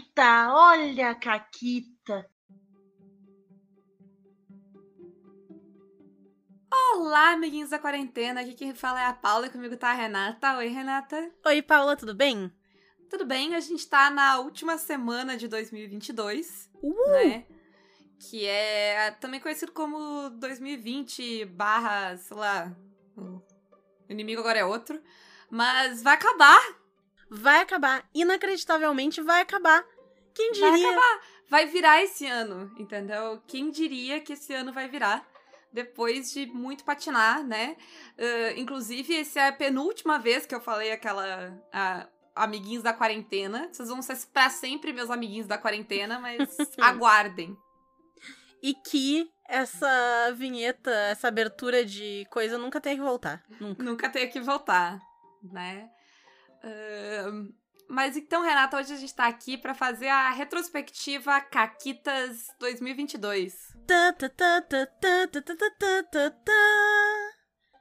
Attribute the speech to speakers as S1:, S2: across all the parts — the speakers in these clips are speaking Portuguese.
S1: Caquita, olha a Caquita.
S2: Olá, amiguinhos da quarentena. Aqui quem fala é a Paula e comigo tá a Renata. Oi, Renata.
S3: Oi, Paula, tudo bem?
S2: Tudo bem? A gente tá na última semana de 2022,
S3: Uhul.
S2: né? Que é também conhecido como 2020 barra, sei lá, o inimigo agora é outro. Mas vai acabar,
S3: Vai acabar. Inacreditavelmente vai acabar. Quem diria?
S2: vai acabar. Vai virar esse ano, entendeu? Quem diria que esse ano vai virar? Depois de muito patinar, né? Uh, inclusive, essa é a penúltima vez que eu falei aquela. a- amiguinhos da quarentena. Vocês vão ser pra sempre meus amiguinhos da quarentena, mas aguardem.
S3: E que essa vinheta, essa abertura de coisa nunca tem que voltar. Nunca.
S2: Nunca tenho que voltar, né? Ahn, mas então, Renata, hoje a gente tá aqui pra fazer a retrospectiva Caquitas 2022.
S3: Tá, tá, tá, tá, tá, tá, tá, tá, tá, tá, tá.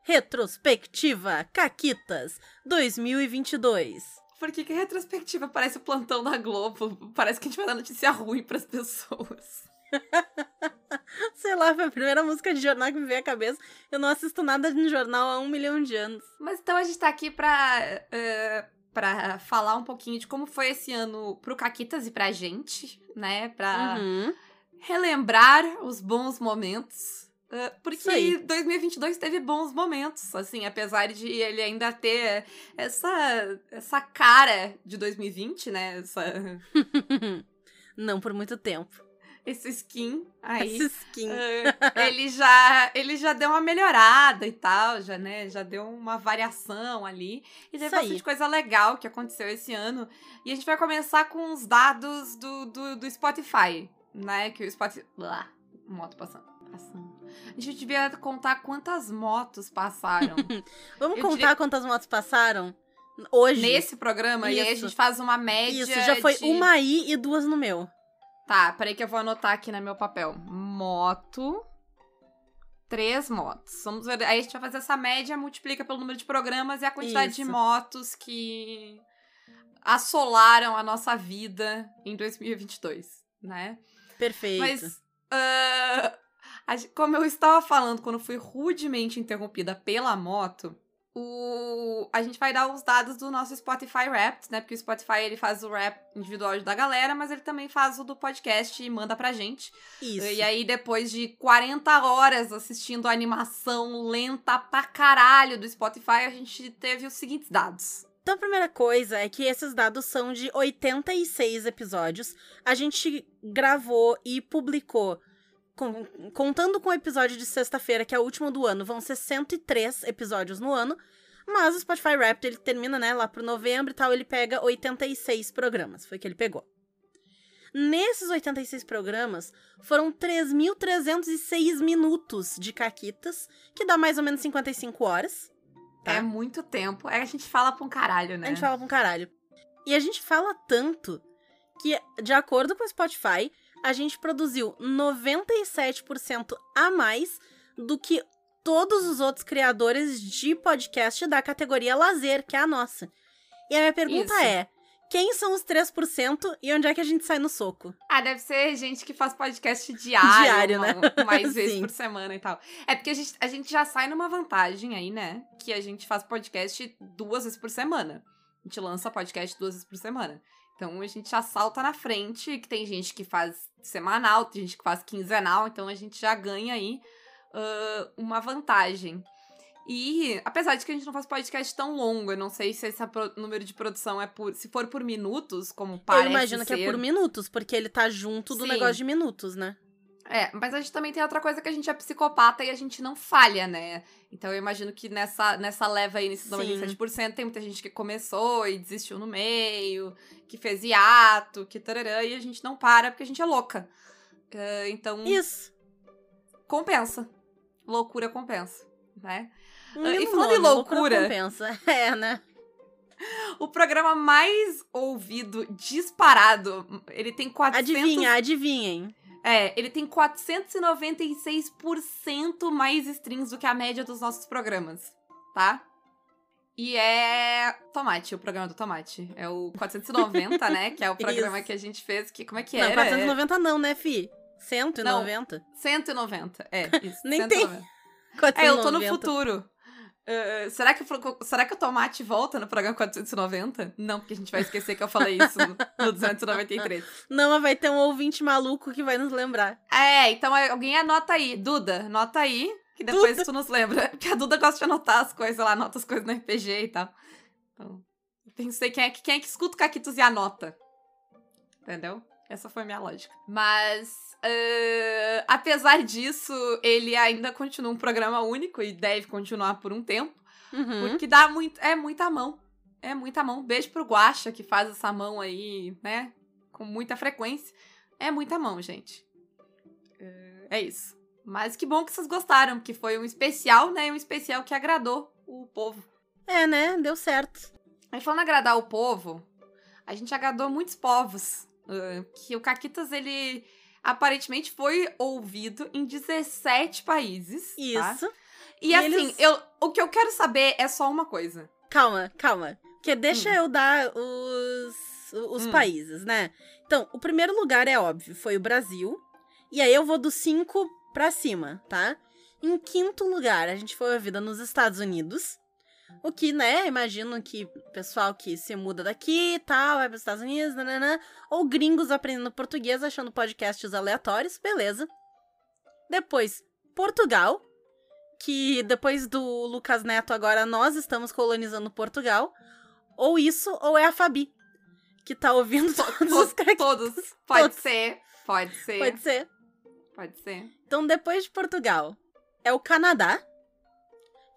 S3: Retrospectiva Caquitas 2022.
S2: Por que, que a retrospectiva parece o plantão da Globo? Parece que a gente vai dar notícia ruim pras pessoas.
S3: Sei lá, foi a primeira música de jornal que me veio à cabeça. Eu não assisto nada de jornal há um milhão de anos.
S2: Mas então a gente tá aqui pra, eh, pra falar um pouquinho de como foi esse ano pro Caquitas e pra gente, né? Pra
S3: Uhum.
S2: relembrar os bons momentos.
S3: Isso
S2: porque
S3: aí.
S2: 2022 teve bons momentos, assim, apesar de ele ainda ter essa, essa cara de 2020, né? Essa,
S3: não por muito tempo.
S2: Esse skin aí.
S3: Essa skin.
S2: Uh, ele já ele já deu uma melhorada e tal, já, né? Já deu uma variação ali. E teve
S3: Isso aí.
S2: bastante coisa legal que aconteceu esse ano. E a gente vai começar com os dados do, do, do Spotify, né? Que o Spotify. Lá, moto passando. passando. A gente devia contar quantas motos passaram
S3: Vamos
S2: Eu
S3: contar
S2: diria-
S3: quantas motos passaram? Hoje.
S2: nesse programa. E aí a
S3: Isso.
S2: gente faz uma média.
S3: Isso, já foi
S2: de...
S3: uma aí e duas no meu.
S2: Tá, peraí que eu vou anotar aqui no meu papel. Moto. Três motos. Vamos ver. Aí a gente vai fazer essa média, multiplica pelo número de programas e a quantidade de
S3: Isso.
S2: motos que assolaram a nossa vida em 2022, né?
S3: Perfeito.
S2: Mas, gen- como eu estava falando quando fui rudemente interrompida pela moto, o, a gente vai dar os dados do nosso Spotify Wrapped, né? Porque o Spotify ele faz o rap individual da galera, mas ele também faz o do podcast e manda pra gente.
S3: Isso.
S2: E aí, depois de 40 horas assistindo a animação lenta pra caralho do Spotify, a gente teve os seguintes dados.
S3: Então, a primeira coisa é que esses dados são de 86 episódios. A gente gravou e publicou, com- contando com o episódio de sexta-feira, que é o último do ano, vão ser 103 episódios no ano. Mas o Spotify Wrapped, ele termina, né, lá pro novembro e tal, ele pega 86 programas. Foi o que ele pegou. Nesses 86 programas, foram 3.306 minutos de caquitas, que dá mais ou menos 55 horas. Tá.
S2: É muito tempo. Aí a gente fala pra um caralho, né?
S3: A gente fala pra um caralho. E a gente fala tanto que, de acordo com o Spotify, a gente produziu 97% a mais do que todos os outros criadores de podcast da categoria lazer, que é a nossa. E a minha pergunta
S2: Isso.
S3: é: quem são os 3% e onde é que a gente sai no soco?
S2: Ah, deve ser gente que faz podcast diário,
S3: Diário,
S2: uma-
S3: né?
S2: mais vezes por semana e tal. É porque a gente, a gente já sai numa vantagem aí, né? Que a gente faz podcast duas vezes por semana. A gente lança podcast duas vezes por semana. Então a gente já salta na frente, que tem gente que faz semanal, tem gente que faz quinzenal, então a gente já ganha aí ah, uma vantagem. E apesar de que a gente não faz podcast tão longo, eu não sei se esse número de produção é por. Se for por minutos, como parece.
S3: Eu imagino que é
S2: ser.
S3: por minutos, porque ele tá junto do
S2: Sim.
S3: negócio de minutos, né?
S2: É, mas a gente também tem outra coisa que a gente é psicopata e a gente não falha, né? Então eu imagino que nessa, nessa leva aí, nesses
S3: Sim.
S2: 97%, tem muita gente que começou e desistiu no meio, que fez hiato, que tararã, e a gente não para porque a gente é louca. É, então,
S3: Isso.
S2: compensa. Loucura compensa, né?
S3: Um
S2: e falando em
S3: nome,
S2: loucura-
S3: compensa. É, né?
S2: O programa mais ouvido, disparado, ele tem 400...
S3: Adivinha, adivinhem.
S2: É, ele tem 496% mais streams do que a média dos nossos programas, tá? E é Tomate, o programa do Tomate. É o 490, né? Que é o programa
S3: Isso.
S2: que a gente fez. Que, como é que
S3: Não,
S2: era?
S3: 490 não, né, fi? 190.
S2: É 190. É, isso.
S3: Nem tem
S2: 190.
S3: 490.
S2: É, eu tô no futuro. Uh, será, que, será que o Tomate volta no programa 490? Não, porque a gente vai esquecer que eu falei isso no, no 293.
S3: Não, mas vai ter um ouvinte maluco que vai nos lembrar.
S2: É, então alguém anota aí. Duda, anota aí, que depois
S3: Duda.
S2: tu nos lembra. Porque a Duda gosta de anotar as coisas lá, anota as coisas no RPG e tal. Então, pensei quem é, que- quem é que escuta o Caquitos e anota. Entendeu? Essa foi a minha lógica. Mas, uh, apesar disso, ele ainda continua um programa único e deve continuar por um tempo.
S3: Uhum.
S2: Porque dá muito. É muita mão. É muita mão. Beijo pro Guaxa, que faz essa mão aí, né? Com muita frequência. É muita mão, gente. É, é isso. Mas que bom que vocês gostaram, porque foi um especial, né? Um especial que agradou o povo.
S3: É, né? Deu certo.
S2: Aí falando agradar o povo, a gente agradou muitos povos. Que o Caquitas, ele aparentemente foi ouvido em 17 países. tá?
S3: Isso.
S2: E,
S3: E
S2: assim,
S3: eles-
S2: eu, o que eu quero saber é só uma coisa.
S3: Calma, calma. Porque deixa
S2: Hum.
S3: eu dar os, os
S2: Hum.
S3: países, né? Então, o primeiro lugar é óbvio, foi o Brasil. E aí eu vou do 5 pra cima, tá? Em quinto lugar, a gente foi ouvida nos Estados Unidos. O que, né, imagino que pessoal que se muda daqui e tal, vai pros Estados Unidos, nananã, ou gringos aprendendo português, achando podcasts aleatórios, beleza. Depois, Portugal, que depois do Lucas Neto, agora nós estamos colonizando Portugal. Ou isso, ou é a Fabi, que tá ouvindo todos os.
S2: Todos. Pode
S3: Todos.
S2: ser. Pode ser.
S3: Pode ser.
S2: Pode ser.
S3: Então, depois de Portugal, é o Canadá,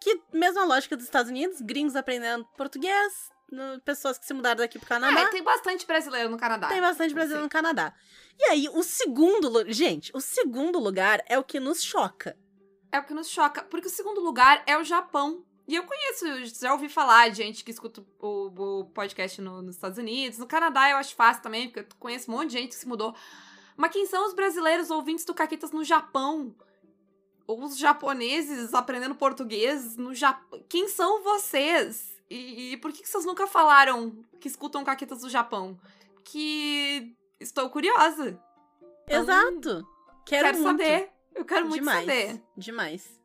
S3: que, mesma lógica dos Estados Unidos, gringos aprendendo português, no- pessoas que se mudaram daqui pro Canadá.
S2: Ah, tem bastante brasileiro no Canadá.
S3: Tem bastante brasileiro no Canadá. E aí, o segundo. Gente, o segundo lugar é o que nos choca.
S2: É o que nos choca. Porque o segundo lugar é o Japão. E eu conheço, já ouvi falar de gente que escuta o, o podcast no- nos Estados Unidos. No Canadá eu acho fácil também, porque eu conheço um monte de gente que se mudou. Mas quem são os brasileiros ouvintes do Caquitas no Japão? Ou os japoneses aprendendo português no Japão? Quem são vocês? E, e por que, que vocês nunca falaram que escutam Caquitas do Japão? Que estou curiosa. Então,
S3: Exato. Quero,
S2: Quero,
S3: muito.
S2: saber. Eu quero muito
S3: Demais.
S2: saber.
S3: Demais.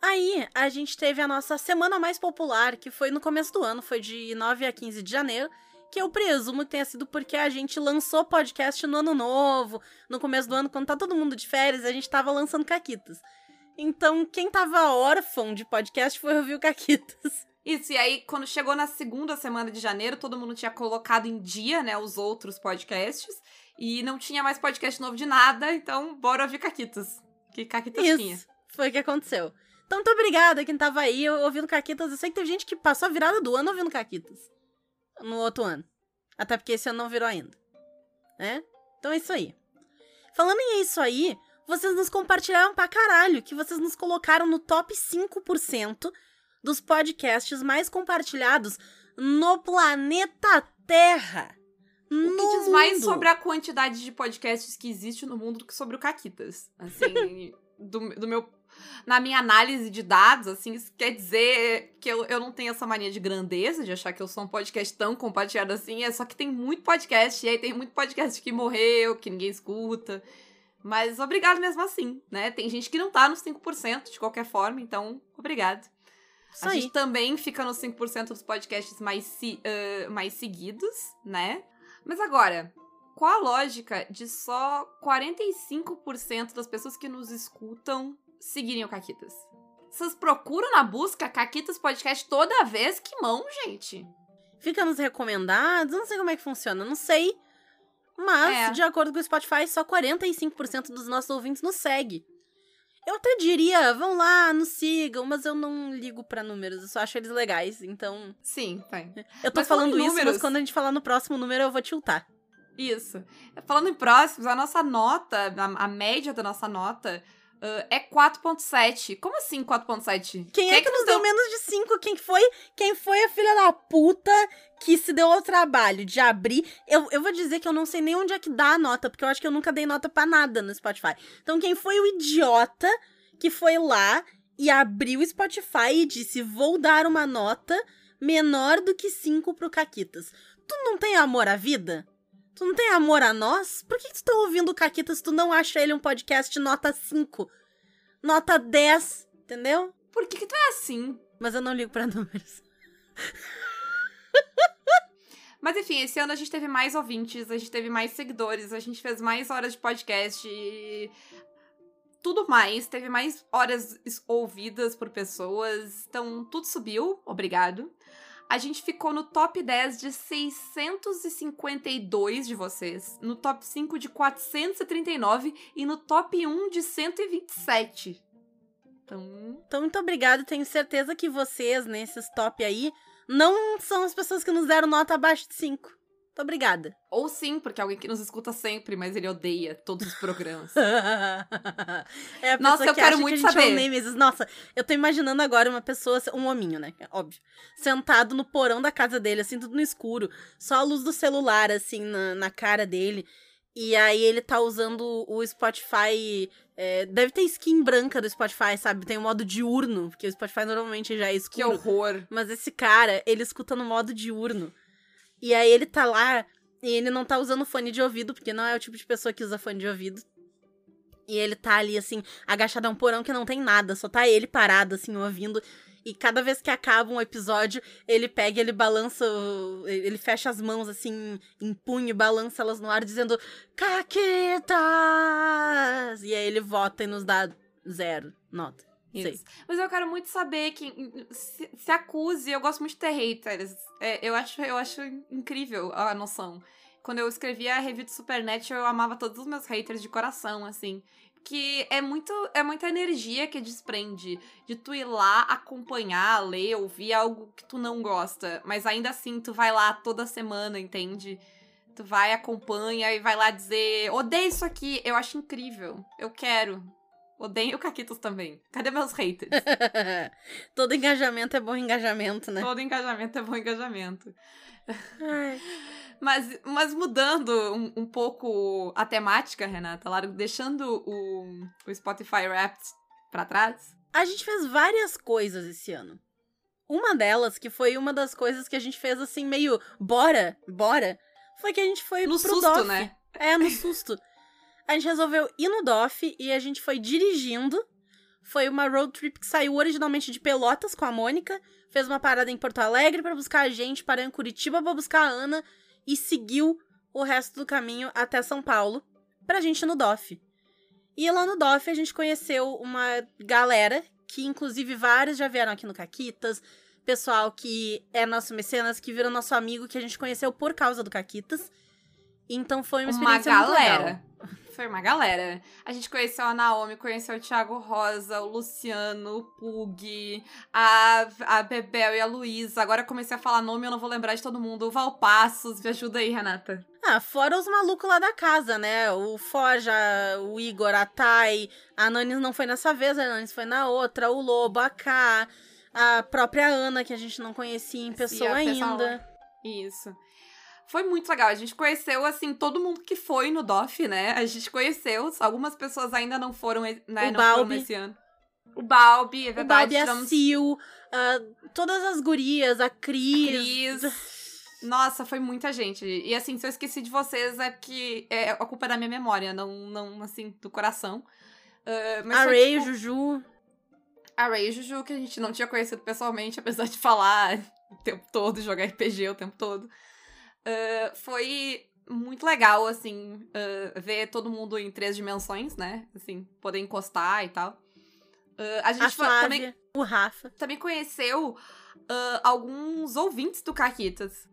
S3: Aí, a gente teve a nossa semana mais popular, que foi no começo do ano, foi de 9 a 15 de janeiro, que eu presumo que tenha sido porque a gente lançou podcast no ano novo, no começo do ano, quando tá todo mundo de férias, a gente tava lançando Caquitas. Então, quem tava órfão de podcast foi ouvir o Caquitas.
S2: Isso, e aí, quando chegou na segunda semana de janeiro, todo mundo tinha colocado em dia, né, os outros podcasts. E não tinha mais podcast novo de nada, então bora ouvir Caquitas. Que Caquitas tinha.
S3: Isso, foi o que aconteceu. Então, muito obrigada quem tava aí ouvindo Caquitas. Eu sei que teve gente que passou a virada do ano ouvindo Caquitas. No outro ano. Até porque esse ano não virou ainda. Né? Então é isso aí. Falando em isso aí, vocês nos compartilharam pra caralho, que vocês nos colocaram no top 5% dos podcasts mais compartilhados no planeta Terra.
S2: O
S3: no
S2: que diz mais
S3: mundo.
S2: sobre a quantidade de podcasts que existe no mundo do que sobre o Caquitas. Assim, do, do meu. Na minha análise de dados, assim, isso quer dizer que eu, eu não tenho essa mania de grandeza, de achar que eu sou um podcast tão compartilhado assim, é só que tem muito podcast, e aí tem muito podcast que morreu, que ninguém escuta. Mas obrigado mesmo assim, né? Tem gente que não tá nos 5% de qualquer forma, então obrigado.
S3: Isso
S2: a
S3: aí.
S2: gente também fica nos 5% dos podcasts mais, se- ah, mais seguidos, né? Mas agora, qual a lógica de só 45% das pessoas que nos escutam seguirem o Caquitas? Vocês procuram na busca Caquitas Podcast toda vez? Que mão, gente!
S3: Fica nos recomendados, não sei como é que funciona, não sei. Mas,
S2: É.
S3: de acordo com o Spotify, só 45% dos nossos ouvintes nos segue. Eu até diria, vão lá, nos sigam, mas eu não ligo pra números, eu só acho eles legais, então...
S2: Sim, tem.
S3: Eu tô
S2: Mas falando
S3: isso,
S2: números-
S3: mas quando a gente falar no próximo número, eu vou tiltar.
S2: Isso. Falando em próximos, a nossa nota, a, a média da nossa nota ah, é 4.7. Como assim 4.7?
S3: Quem é que nos deu menos de 5? Quem foi? Quem foi a filha da puta que se deu ao trabalho de abrir? Eu, eu vou dizer que eu não sei nem onde é que dá a nota, porque eu acho que eu nunca dei nota pra nada no Spotify. Então, quem foi o idiota que foi lá e abriu o Spotify e disse: Vou dar uma nota menor do que 5 pro Caquitas. Tu não tem amor à vida? Tu não tem amor a nós? Por que, que tu tá ouvindo o Caquitas se tu não acha ele um podcast nota 5? Nota 10, entendeu?
S2: Por que, que tu é assim?
S3: Mas eu não ligo pra números.
S2: Mas enfim, esse ano a gente teve mais ouvintes, a gente teve mais seguidores, a gente fez mais horas de podcast e tudo mais, teve mais horas ouvidas por pessoas, então tudo subiu, obrigado. A gente ficou no top 10 de 652 de vocês, no top 5 de 439 e no top 1 de 127. Então,
S3: Então, muito obrigada. Tenho certeza que vocês, nesses top aí, não são as pessoas que nos deram nota abaixo de 5. Muito obrigada.
S2: ou sim, porque é alguém que nos escuta sempre, mas ele odeia todos os programas.
S3: é a
S2: Nossa, eu
S3: que
S2: quero muito
S3: que é
S2: saber.
S3: Nemesis. Nossa, eu tô imaginando agora uma pessoa, um hominho, né? Óbvio. Sentado no porão da casa dele, assim, tudo no escuro. Só a luz do celular, assim, na, na cara dele. E aí ele tá usando o Spotify. é, deve ter skin branca do Spotify, sabe? Tem o modo diurno, porque o Spotify normalmente já é
S2: que
S3: escuro.
S2: horror.
S3: Mas esse cara, ele escuta no modo diurno. E aí ele tá lá e ele não tá usando fone de ouvido, porque não é o tipo de pessoa que usa fone de ouvido. E ele tá ali, assim, agachado a um porão que não tem nada, só tá ele parado, assim, ouvindo. E cada vez que acaba um episódio, ele pega, ele balança, ele fecha as mãos, assim, em punho, e balança elas no ar, dizendo Caquetas! E aí ele vota e nos dá zero nota.
S2: Isso. Mas eu quero muito saber que se, se acuse. Eu gosto muito de ter haters. É, eu, acho, eu acho incrível a noção. Quando eu escrevi a review de Supernatural, eu amava todos os meus haters de coração, assim. Que é muito é muita energia que desprende de tu ir lá acompanhar, ler, ouvir algo que tu não gosta. Mas ainda assim, tu vai lá toda semana, entende? Tu vai, acompanha e vai lá dizer: odeio isso aqui, eu acho incrível, eu quero. Odeio o Caquitos também. Cadê meus haters?
S3: Todo engajamento é bom engajamento, né?
S2: Todo engajamento é bom engajamento. Mas, mas mudando um, um pouco a temática, Renata, largo, deixando o, o Spotify Wrapped pra trás.
S3: A gente fez várias coisas esse ano. Uma delas, que foi uma das coisas que a gente fez assim, meio bora, bora, foi que a gente foi
S2: No
S3: pro
S2: susto,
S3: DOF.
S2: né?
S3: É, no susto. A gente resolveu ir no DOF e a gente foi dirigindo. Foi uma road trip que saiu originalmente de Pelotas com a Mônica, fez uma parada em Porto Alegre pra buscar a gente, parou em Curitiba pra buscar a Ana e seguiu o resto do caminho até São Paulo pra gente ir no DOF. E lá no DOF a gente conheceu uma galera, que inclusive vários já vieram aqui no Caquitas, pessoal que é nosso mecenas, que virou nosso amigo, que a gente conheceu por causa do Caquitas. Então foi uma
S2: Uma
S3: experiência muito legal.
S2: Foi uma galera. A gente conheceu a Naomi, conheceu o Thiago Rosa, o Luciano, o Pug, a, a Bebel e a Luísa. Agora comecei a falar nome, eu não vou lembrar de todo mundo. O Valpassos, me ajuda aí, Renata.
S3: Ah, fora os malucos lá da casa, né? O Forja, o Igor, a Thay, a Nanis não foi nessa vez, a Nanis foi na outra, o Lobo, a K, a própria Ana, que a gente não conhecia em pessoa
S2: a pessoa-
S3: ainda.
S2: Isso. Foi muito legal. A gente conheceu, assim, todo mundo que foi no DOF, né? A gente conheceu. Algumas pessoas ainda não foram, né?
S3: O
S2: não foram
S3: Balbi.
S2: esse ano. O Balbi, é
S3: O
S2: verdade.
S3: Balbi, a
S2: tivemos
S3: Sil, ah, todas as gurias, a Cris.
S2: Cris. Nossa, foi muita gente. E assim, se eu esqueci de vocês, é que é a culpa da minha memória, não, não assim, do coração. Mas
S3: A Ray, o
S2: tipo,
S3: Juju.
S2: a Ray e o Juju, que a gente não tinha conhecido pessoalmente, apesar de falar o tempo todo, jogar RPG o tempo todo. Ah, foi muito legal, assim, ah, ver todo mundo em três dimensões, né? Assim, poder encostar e tal. Ah, a gente
S3: A Flávia,
S2: também,
S3: o Rafa.
S2: também conheceu alguns ouvintes do Caquitas.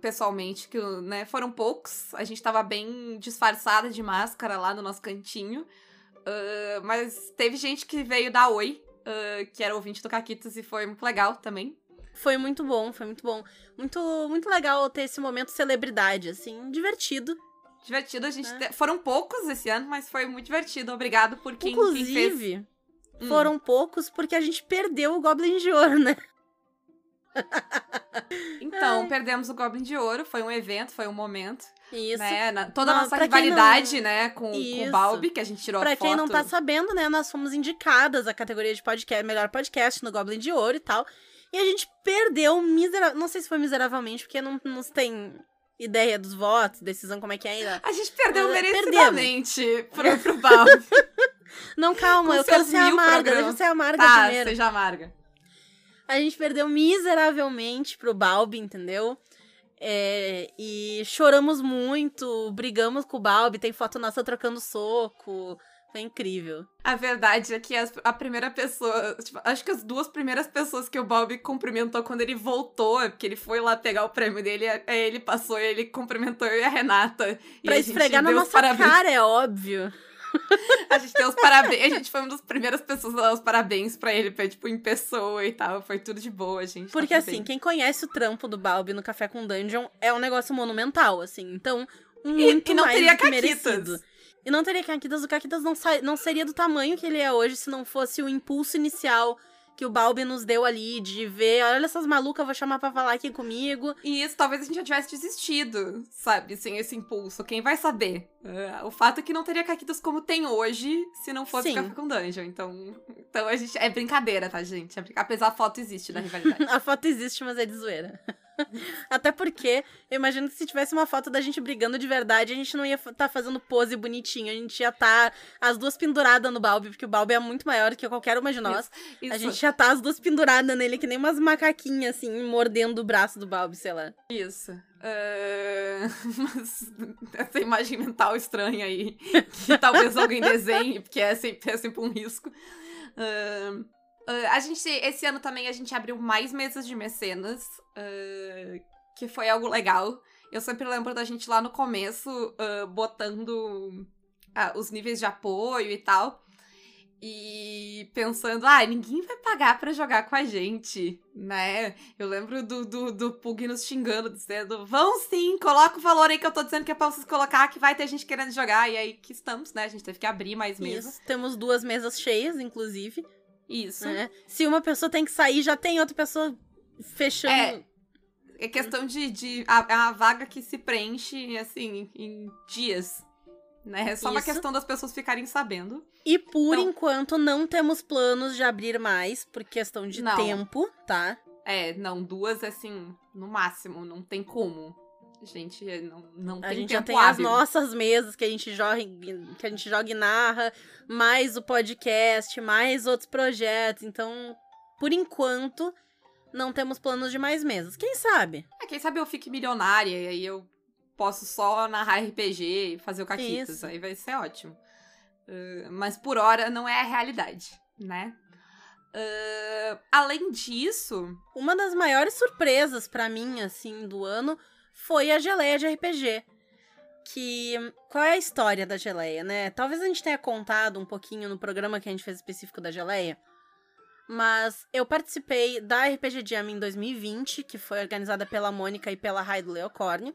S2: pessoalmente, que né, foram poucos. A gente tava bem disfarçada de máscara lá no nosso cantinho. Mas teve gente que veio dar oi, que era ouvinte do Caquitas, e foi muito legal também.
S3: Foi muito bom, foi muito bom. Muito, muito legal ter esse momento celebridade, assim, divertido.
S2: Divertido, a gente.
S3: É.
S2: te- Foram poucos esse ano, mas foi muito divertido. Obrigado por quem, quem fez.
S3: Inclusive,
S2: Hum.
S3: foram poucos porque a gente perdeu o Goblin de Ouro, né?
S2: Então, perdemos o Goblin de Ouro, foi um evento, foi um momento.
S3: Isso.
S2: Né? Na- toda a
S3: Não,
S2: nossa
S3: pra quem
S2: rivalidade, né, com, com o Balbi, que a gente tirou
S3: Pra
S2: foto.
S3: quem não tá sabendo, né, nós fomos indicadas à categoria de podcast, melhor podcast no Goblin de Ouro e tal. E a gente perdeu miseravelmente. Não sei se foi miseravelmente, porque não, não tem ideia dos votos, decisão, como é que é ainda.
S2: A gente perdeu
S3: Mas,
S2: merecidamente pro, pro Balbi.
S3: Não, calma,
S2: Com
S3: eu quero ser amarga,
S2: programas.
S3: deixa eu ser amarga
S2: tá,
S3: primeiro.
S2: seja amarga.
S3: A gente perdeu miseravelmente pro Balbi, entendeu? É, e choramos muito, brigamos com o Balbi, tem foto nossa trocando soco. Foi incrível.
S2: A verdade é que as- a primeira pessoa, tipo, acho que as duas primeiras pessoas que o Balbi cumprimentou quando ele voltou, é porque ele foi lá pegar o prêmio dele, aí ele passou e ele cumprimentou eu e a Renata. e
S3: Pra
S2: a gente
S3: esfregar na nossa
S2: parabéns.
S3: cara, é óbvio.
S2: A gente deu os parabéns. A gente foi uma das primeiras pessoas a dar os parabéns pra ele, foi, tipo, em pessoa e tal. Foi tudo de boa, gente.
S3: Porque
S2: tá
S3: assim,
S2: bem.
S3: quem conhece o trampo do Balbi no Café com Dungeon é um negócio monumental, assim. Então,
S2: E,
S3: muito
S2: e não
S3: mais
S2: teria
S3: do que merecido. E não teria Caquitas. O Caquitas não, não seria do tamanho que ele é hoje se não fosse o impulso inicial que o Balbi nos deu ali de ver, olha essas malucas, vou chamar pra falar aqui comigo.
S2: E isso, talvez a gente já tivesse desistido, sabe? Sem esse impulso. Quem vai saber? Ah, o fato é que não teria caquitas como tem hoje se não fosse
S3: Sim.
S2: Café com Dungeon. Então, então a gente. É brincadeira, tá, gente? É brinca- Apesar a foto existe da rivalidade.
S3: A foto existe, mas é de zoeira. Até porque, eu imagino que se tivesse uma foto da gente brigando de verdade, a gente não ia estar fazendo pose bonitinho. A gente ia estar as duas penduradas no Balbi, porque o Balbi é muito maior que qualquer uma de nós.
S2: Isso,
S3: A gente já tá as duas penduradas nele, que nem umas macaquinhas, assim, mordendo o braço do Balbi, sei lá.
S2: Isso. Ah, mas essa imagem mental estranha aí, que talvez alguém desenhe, porque é sempre, é sempre um risco. Ah, ah, a gente, esse ano também, a gente abriu mais mesas de mecenas, ah, que foi algo legal. Eu sempre lembro da gente lá no começo, ah, botando os níveis de apoio e tal. E pensando, ah, ninguém vai pagar pra jogar com a gente, né? Eu lembro do, do, do Pug nos xingando, dizendo: vão sim, coloca o valor aí que eu tô dizendo que é pra vocês colocar, que vai ter gente querendo jogar. E aí que estamos, né? A gente teve que abrir mais mesas.
S3: Temos duas mesas cheias, inclusive.
S2: Isso.
S3: né? Se uma pessoa tem que sair, já tem outra pessoa fechando.
S2: É. É questão de. de a, é uma vaga que se preenche, assim, em dias. Né? É só uma
S3: Isso.
S2: questão das pessoas ficarem sabendo.
S3: E por
S2: Então-
S3: enquanto não temos planos de abrir mais, por questão de
S2: Não.
S3: tempo, tá?
S2: É, não, duas, assim, no máximo, não tem como. Gente, não, não
S3: A
S2: tem
S3: gente já tem as
S2: hábil.
S3: nossas mesas que a gente joga, que a gente joga e narra, mais o podcast, mais outros projetos. Então, por enquanto, não temos planos de mais mesas. Quem sabe?
S2: Ah, quem sabe eu fique milionária e aí eu posso só narrar RPG e fazer o Caquitas.
S3: Isso.
S2: Aí vai ser ótimo. Uh, mas por hora não é a realidade, né? Uh, além disso,
S3: Uma das maiores surpresas pra mim, assim, do ano foi a geleia de RPG. Que. Qual é a história da geleia, né? Talvez a gente tenha contado um pouquinho no programa que a gente fez específico da geleia. Mas eu participei da RPG Jam em 2020, que foi organizada pela Mônica e pela Rai do Leocórnio.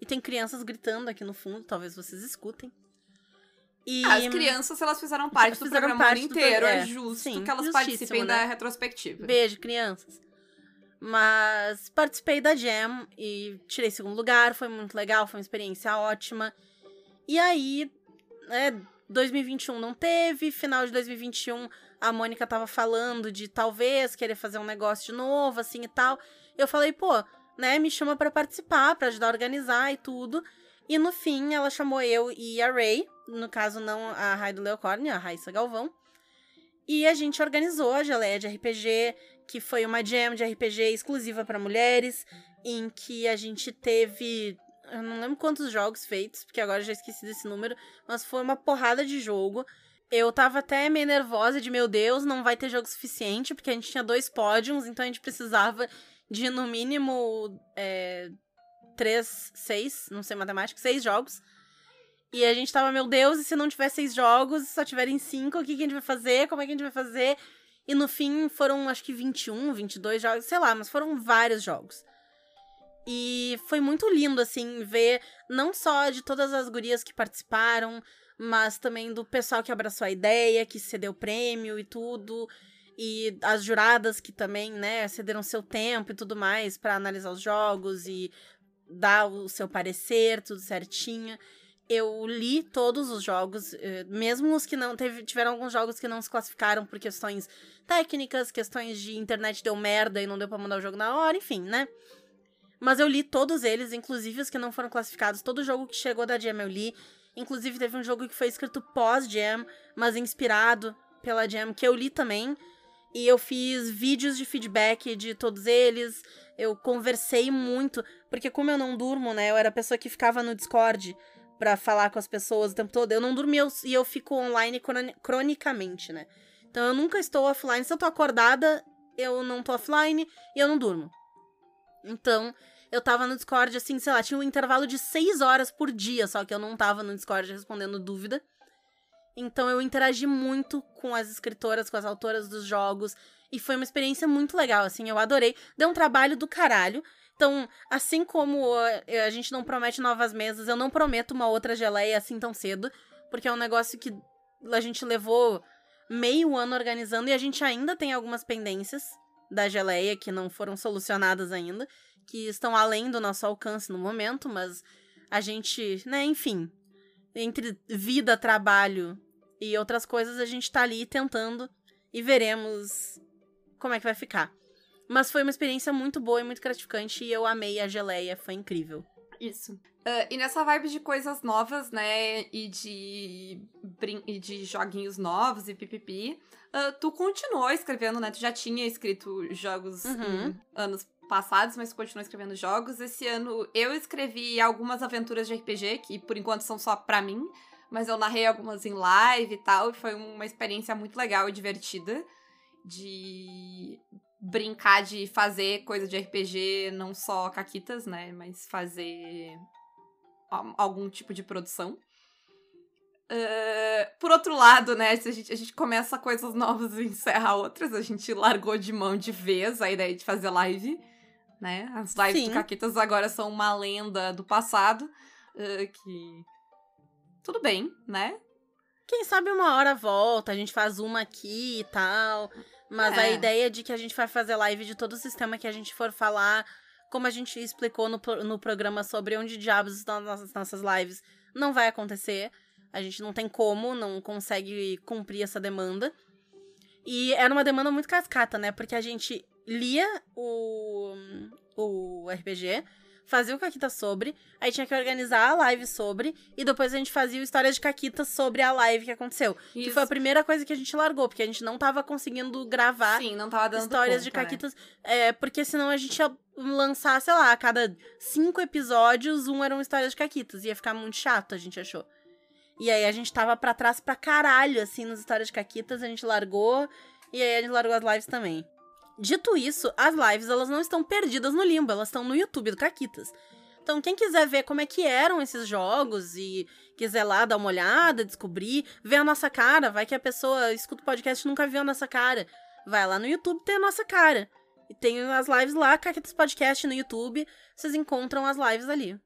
S3: E tem crianças gritando aqui no fundo, talvez vocês escutem. E
S2: as crianças elas fizeram parte do
S3: Fizeram
S2: programa o ano
S3: parte do
S2: inteiro.
S3: pro-
S2: É,
S3: é,
S2: justo
S3: sim,
S2: que elas
S3: justíssimo,
S2: participem
S3: né?
S2: da retrospectiva.
S3: Beijo, crianças. Mas participei da Jam e tirei segundo lugar, foi muito legal, foi uma experiência ótima. E aí, né, 2021 não teve, final de 2021 a Mônica tava falando de talvez querer fazer um negócio de novo, assim e tal. Eu falei, pô, né, me chama pra participar, pra ajudar a organizar e tudo. E no fim, ela chamou eu e a Ray, no caso não a Rai do Leocórnio, a Raíssa Galvão. E a gente organizou a geleia de RPG, que foi uma jam de RPG exclusiva para mulheres, em que a gente teve. Eu não lembro quantos jogos feitos, porque agora já esqueci desse número, mas foi uma porrada de jogo. Eu tava até meio nervosa de, meu Deus, não vai ter jogo suficiente, porque a gente tinha dois pódios, então a gente precisava de no mínimo é, três, seis, não sei matemática, seis jogos. E a gente tava, meu Deus, e se não tiver seis jogos, só tiverem cinco, o que, que a gente vai fazer? Como é que a gente vai fazer? E no fim foram, acho que 21, 22 jogos, sei lá, mas foram vários jogos. E foi muito lindo, assim, ver não só de todas as gurias que participaram, mas também do pessoal que abraçou a ideia, que cedeu prêmio e tudo. e as juradas que também, né, cederam seu tempo e tudo mais para analisar os jogos e dar o seu parecer, tudo certinho. Eu li todos os jogos, eh, mesmo os que não teve, tiveram alguns jogos que não se classificaram por questões técnicas, questões de internet deu merda e não deu para mandar o jogo na hora, enfim, né? Mas eu li todos eles, inclusive os que não foram classificados. Todo jogo que chegou da Jam eu li. Inclusive teve um jogo que foi escrito pós-Jam, mas inspirado pela Jam, que eu li também. E eu fiz vídeos de feedback de todos eles. Eu conversei muito, porque como eu não durmo, né? Eu era a pessoa que ficava no Discord para falar com as pessoas o tempo todo. Eu não dormi eu, e eu fico online cronicamente, né? Então eu nunca estou offline. Se eu tô acordada, eu não tô offline e eu não durmo. Então, eu tava no Discord, assim, sei lá, tinha um intervalo de seis horas por dia, só que eu não tava no Discord respondendo dúvida. Então eu interagi muito com as escritoras, com as autoras dos jogos. E foi uma experiência muito legal, assim, eu adorei. Deu um trabalho do caralho. Então, assim como a gente não promete novas mesas, eu não prometo uma outra geleia assim tão cedo. Porque é um negócio que a gente levou meio ano organizando e a gente ainda tem algumas pendências da geleia que não foram solucionadas ainda, que estão além do nosso alcance no momento, mas a gente, né, enfim, entre vida, trabalho e outras coisas, a gente tá ali tentando e veremos como é que vai ficar. Mas foi uma experiência muito boa e muito gratificante e eu amei a geleia, foi incrível.
S2: Isso. Uh, e nessa vibe de coisas novas, né, e de, e de joguinhos novos e pipipi, uh, tu continuou escrevendo, né? Tu já tinha escrito jogos
S3: uhum.
S2: anos passados, mas continuou escrevendo jogos. Esse ano eu escrevi algumas aventuras de RPG, que por enquanto são só pra mim, mas eu narrei algumas em live e tal, e foi uma experiência muito legal e divertida de brincar de fazer coisa de RPG, não só caquitas, né, mas fazer algum tipo de produção. Uh, por outro lado, né, a gente, a gente começa coisas novas e encerra outras, a gente largou de mão de vez a ideia de fazer live, né? As lives Sim. do Caquitas agora são uma lenda do passado, uh, que tudo bem, né?
S3: Quem sabe uma hora volta, a gente faz uma aqui e tal. Mas é. a ideia de que a gente vai fazer live de todo o sistema que a gente for falar, como a gente explicou no, no programa sobre onde diabos estão as nossas, nossas lives, não vai acontecer. A gente não tem como, não consegue cumprir essa demanda. E era uma demanda muito cascata, né? Porque a gente lia o, o RPG, fazia o Caquita sobre, aí tinha que organizar a live sobre, e depois a gente fazia o História de Caquita sobre a live que aconteceu. Isso. Que foi a primeira coisa que a gente largou, porque a gente não tava conseguindo gravar
S2: Sim, não tava dando
S3: histórias
S2: conta,
S3: de Caquitas. Né? É, porque senão a gente ia lançar, sei lá, a cada cinco episódios, um era uma história de Caquitas. Ia ficar muito chato, a gente achou. E aí a gente tava pra trás pra caralho, assim, nas histórias de Caquitas, a gente largou, e aí a gente largou as lives também. Dito isso, as lives elas não estão perdidas no limbo, elas estão no YouTube do Caquitas. Então, quem quiser ver como é que eram esses jogos e quiser lá dar uma olhada, descobrir, ver a nossa cara, vai que a pessoa escuta o podcast e nunca viu a nossa cara. Vai lá no YouTube ter a nossa cara. E tem as lives lá, Caquitas Podcast no YouTube, vocês encontram as lives ali.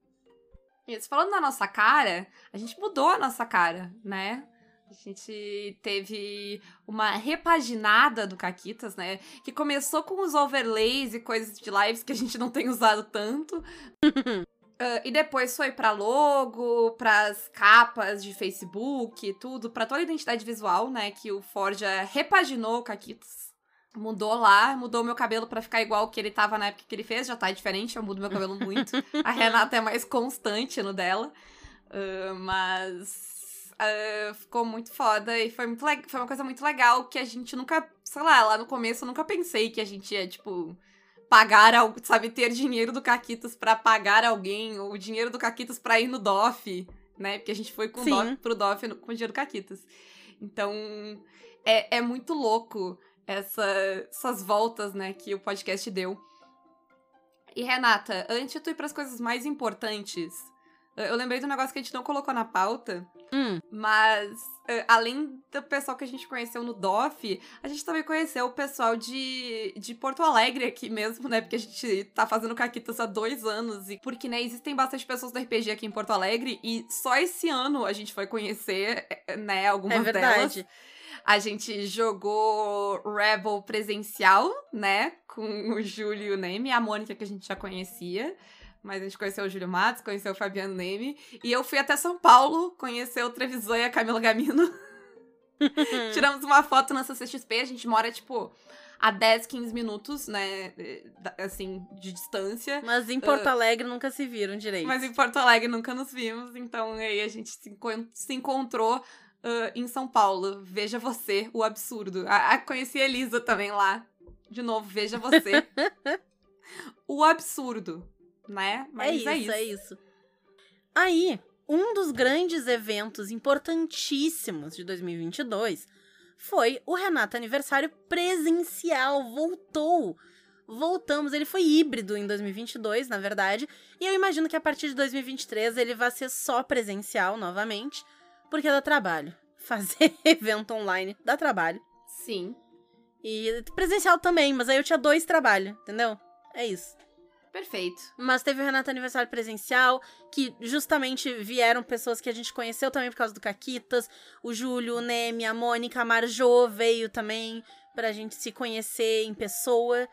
S2: Isso, falando da nossa cara, a gente mudou a nossa cara, né? A gente teve uma repaginada do Caquitas, né? Que começou com os overlays e coisas de lives que a gente não tem usado tanto. uh, e depois foi para logo, pras capas de Facebook, tudo, para toda a identidade visual, né? Que o Forja repaginou o Caquitas. Mudou lá, mudou meu cabelo para ficar igual o que ele tava na época que ele fez, já tá diferente, eu mudo meu cabelo muito. a Renata é mais constante no dela. Uh, mas Uh, ficou muito foda e foi muito foi uma coisa muito legal que a gente nunca, sei lá, lá no começo eu nunca pensei que a gente ia, tipo, pagar, sabe, ter dinheiro do Caquitas para pagar alguém, ou dinheiro do Caquitas pra ir no DOF, né? Porque a gente foi com DOF, pro DOF com o dinheiro do Caquitas. Então, é, é muito louco essa, essas voltas, né, que o podcast deu. E Renata, antes de tu ir pras coisas mais importantes, eu lembrei do negócio que a gente não colocou na pauta,
S3: hum.
S2: mas uh, além do pessoal que a gente conheceu no DOF, a gente também conheceu o pessoal de, de Porto Alegre aqui mesmo, né? Porque a gente tá fazendo Caquitas há dois anos. E porque, né, existem bastante pessoas do RPG aqui em Porto Alegre e só esse ano a gente foi conhecer, eh, né, algumas
S3: é verdade.
S2: delas. A gente jogou Rebel presencial, né? Com o Júlio e o Neme, a Mônica que a gente já conhecia. Mas a gente conheceu o Júlio Matos, conheceu o Fabiano Neme. E eu fui até São Paulo conhecer o Trevisan e a Camila Gamino. Tiramos uma foto na CCXP, a gente mora, tipo, a 10, 15 minutos, né? Assim, de distância.
S3: Mas em Porto uh, Alegre nunca se viram direito.
S2: Mas em Porto Alegre nunca nos vimos, então aí a gente se, se encontrou uh, em São Paulo. Veja você, o absurdo. A, a, conheci a Elisa também lá. De novo, veja você. o absurdo, né?
S3: É Mas é isso, é isso. É isso. Aí, um dos grandes eventos importantíssimos de 2022 foi o Renata Aniversário presencial. Voltou! Voltamos, ele foi híbrido em 2022, na verdade, e eu imagino que a partir de 2023 ele vai ser só presencial novamente, porque dá trabalho. Fazer evento online dá trabalho.
S2: Sim.
S3: E presencial também, mas aí eu tinha dois trabalhos, entendeu? É isso.
S2: Perfeito.
S3: Mas teve o Renato Aniversário presencial, que justamente vieram pessoas que a gente conheceu também por causa do Caquitas. O Júlio, o Neme, a Mônica, a Marjô veio também pra gente se conhecer em pessoa.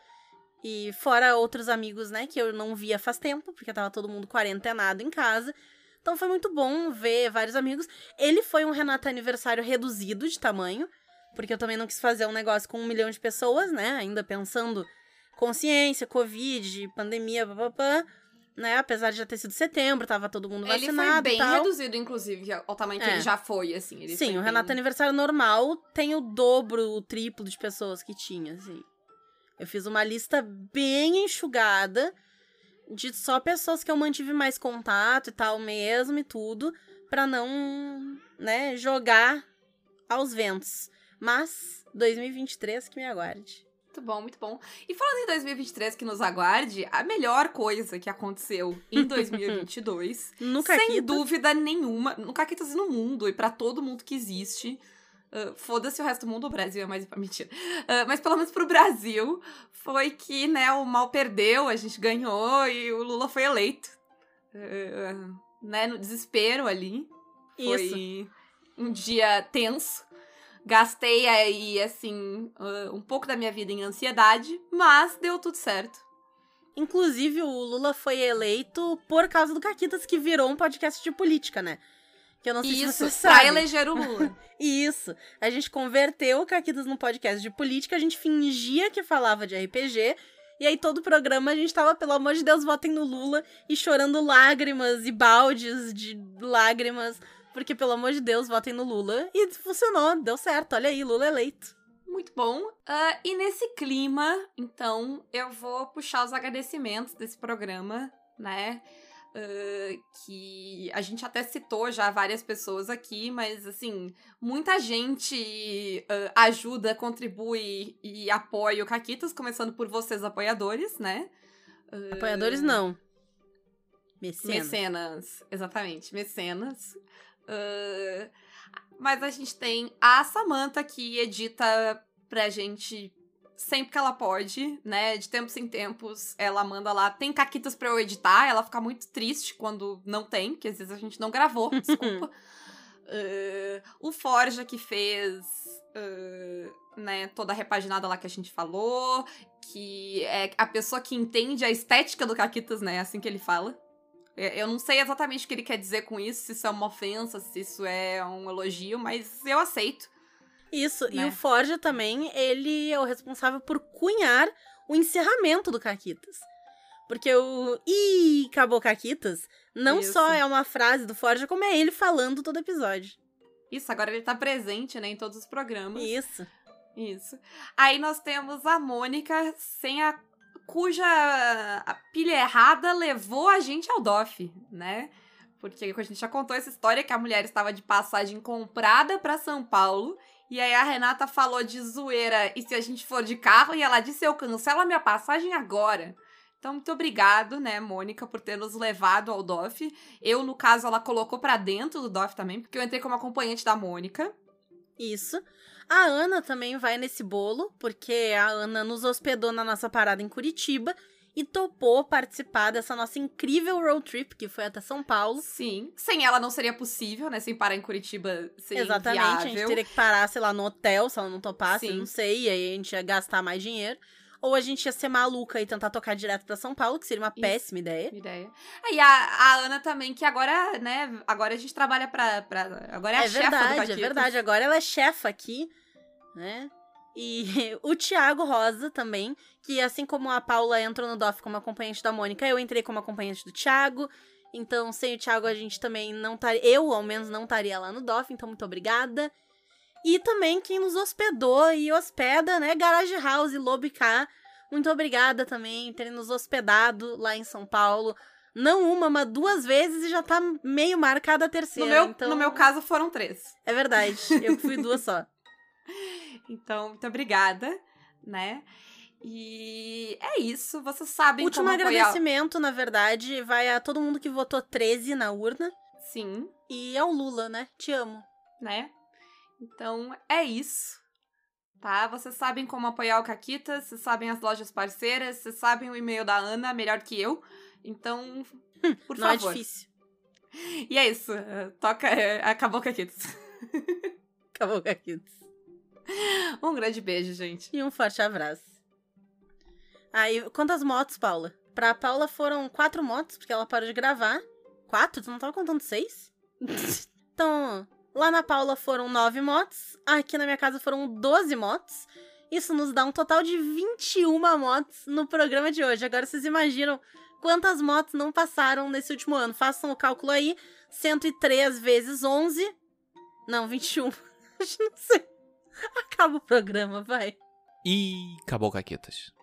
S3: E fora outros amigos, né, que eu não via faz tempo, porque tava todo mundo quarentenado em casa. Então foi muito bom ver vários amigos. Ele foi um Renato Aniversário reduzido de tamanho, porque eu também não quis fazer um negócio com um milhão de pessoas, né, ainda pensando consciência, Covid, pandemia, papapá, né? Apesar de já ter sido setembro, tava todo mundo vacinado.
S2: Ele foi bem reduzido, inclusive, ao tamanho que é. ele já foi, assim. Ele
S3: Sim,
S2: o
S3: bem... Renato Aniversário normal tem o dobro, o triplo de pessoas que tinha, assim. Eu fiz uma lista bem enxugada de só pessoas que eu mantive mais contato e tal mesmo e tudo, para não, né, jogar aos ventos. Mas 2023 que me aguarde.
S2: Muito bom, muito bom. E falando em 2023 que nos aguarde, a melhor coisa que aconteceu em 2022,
S3: no
S2: sem dúvida nenhuma, no Caquitas e no mundo, e para todo mundo que existe, uh, foda-se o resto do mundo, o Brasil é mais... Mentira. Uh, mas pelo menos pro Brasil, foi que, né, o mal perdeu, a gente ganhou e o Lula foi eleito. Uh, né, no desespero ali. Foi
S3: Isso.
S2: um dia tenso Gastei aí, assim, um pouco da minha vida em ansiedade, mas deu tudo certo.
S3: Inclusive, o Lula foi eleito por causa do Caquitas, que virou um podcast de política, né? Que eu não sei
S2: Isso,
S3: se você
S2: pra
S3: sabe.
S2: eleger o Lula.
S3: Isso. A gente converteu o Caquitas num podcast de política, a gente fingia que falava de RPG, e aí todo o programa a gente tava, pelo amor de Deus, votem no Lula, e chorando lágrimas e baldes de lágrimas porque, pelo amor de Deus, votem no Lula. E funcionou, deu certo. Olha aí, Lula eleito.
S2: Muito bom. Uh, e nesse clima, então, eu vou puxar os agradecimentos desse programa, né? Uh, que a gente até citou já várias pessoas aqui, mas assim, muita gente uh, ajuda, contribui e apoia o Caquitas, começando por vocês, apoiadores, né?
S3: Uh, apoiadores não. Mecenas.
S2: Mecenas, exatamente, mecenas. Uh, mas a gente tem a Samantha que edita pra gente sempre que ela pode, né? De tempos em tempos, ela manda lá. Tem caquitas pra eu editar, ela fica muito triste quando não tem, que às vezes a gente não gravou, desculpa. uh, o Forja que fez. Uh, né, toda a repaginada lá que a gente falou, que é a pessoa que entende a estética do Caquitas, né, assim que ele fala. É, eu não sei exatamente o que ele quer dizer com isso, se isso é uma ofensa, se isso é um elogio, mas eu aceito.
S3: Isso, né? e o Forja também, ele é o responsável por cunhar o encerramento do Caquitas. Porque o Ih, acabou Caquitas não isso. só é uma frase do Forja, como é ele falando todo episódio.
S2: Isso, agora ele tá presente, né, em todos os programas.
S3: Isso.
S2: Isso. Aí nós temos a Mônica sem a cuja pilha errada levou a gente ao DOF, né? Porque a gente já contou essa história que a mulher estava de passagem comprada para São Paulo. E aí a Renata falou de zoeira, e se a gente for de carro? E ela disse, eu cancelo a minha passagem agora. Então, muito obrigado, né, Mônica, por ter nos levado ao DOF. Eu, no caso, ela colocou para dentro do DOF também, porque eu entrei como acompanhante da Mônica.
S3: Isso. A Ana também vai nesse bolo, porque a Ana nos hospedou na nossa parada em Curitiba e topou participar dessa nossa incrível road trip que foi até São Paulo.
S2: Sim. Sem ela não seria possível, né? Sem parar em Curitiba seria
S3: Exatamente,
S2: inviável.
S3: a gente teria que parar, sei lá, no hotel, se ela não topasse,
S2: Sim.
S3: não sei, e aí a gente ia gastar mais dinheiro. Ou a gente ia ser maluca e tentar tocar direto pra São Paulo, que seria uma
S2: Isso.
S3: péssima ideia.
S2: Ideia. Ah, E a, a Ana também, que agora, né, agora a gente trabalha pra. pra agora é a
S3: É
S2: chefa do
S3: verdade, é
S2: Caquitas.
S3: verdade. Agora ela é chefa aqui, né? E o Thiago Rosa também, que assim como a Paula entrou no DOF como acompanhante da Mônica, eu entrei como acompanhante do Thiago. Então, sem o Thiago, a gente também não estaria. Eu, ao menos, não estaria lá no DOF, então muito obrigada. E também quem nos hospedou e hospeda, né? Garage House Lobicá. Muito obrigada também por terem nos hospedado lá em São Paulo. Não uma, mas duas vezes e já tá meio marcada a
S2: No
S3: terceira.
S2: meu,
S3: então...
S2: no meu caso foram três.
S3: É verdade. Eu fui duas só.
S2: Então, muito obrigada, né? E é isso. Vocês sabem
S3: Último
S2: como apoiar.
S3: agradecimento, na verdade, vai a todo mundo que votou 13 na urna.
S2: Sim,
S3: E ao Lula, né? Te amo.
S2: né? Então, é isso. Tá? Vocês sabem como apoiar o Caquitas, vocês sabem as lojas parceiras, vocês sabem o e-mail da Ana melhor que eu. Então, por
S3: Não
S2: favor.
S3: é difícil.
S2: E é isso. eh, Toca. eh, Acabou o Caquitas.
S3: Acabou aquilo.
S2: Um grande beijo, gente.
S3: E um forte abraço. Aí, quantas motos, Paula? Pra Paula foram quatro motos, porque ela parou de gravar. Quatro? Tu não tava contando seis? então, lá na Paula foram nove motos. Aqui na minha casa foram 12 motos. Isso nos dá um total de 21 motos no programa de hoje. Agora vocês imaginam quantas motos não passaram nesse último ano. Façam o cálculo aí. 103 vezes 11. Não, 21. Acho que não sei. Acaba o programa, vai.
S4: E acabou, Caquetas.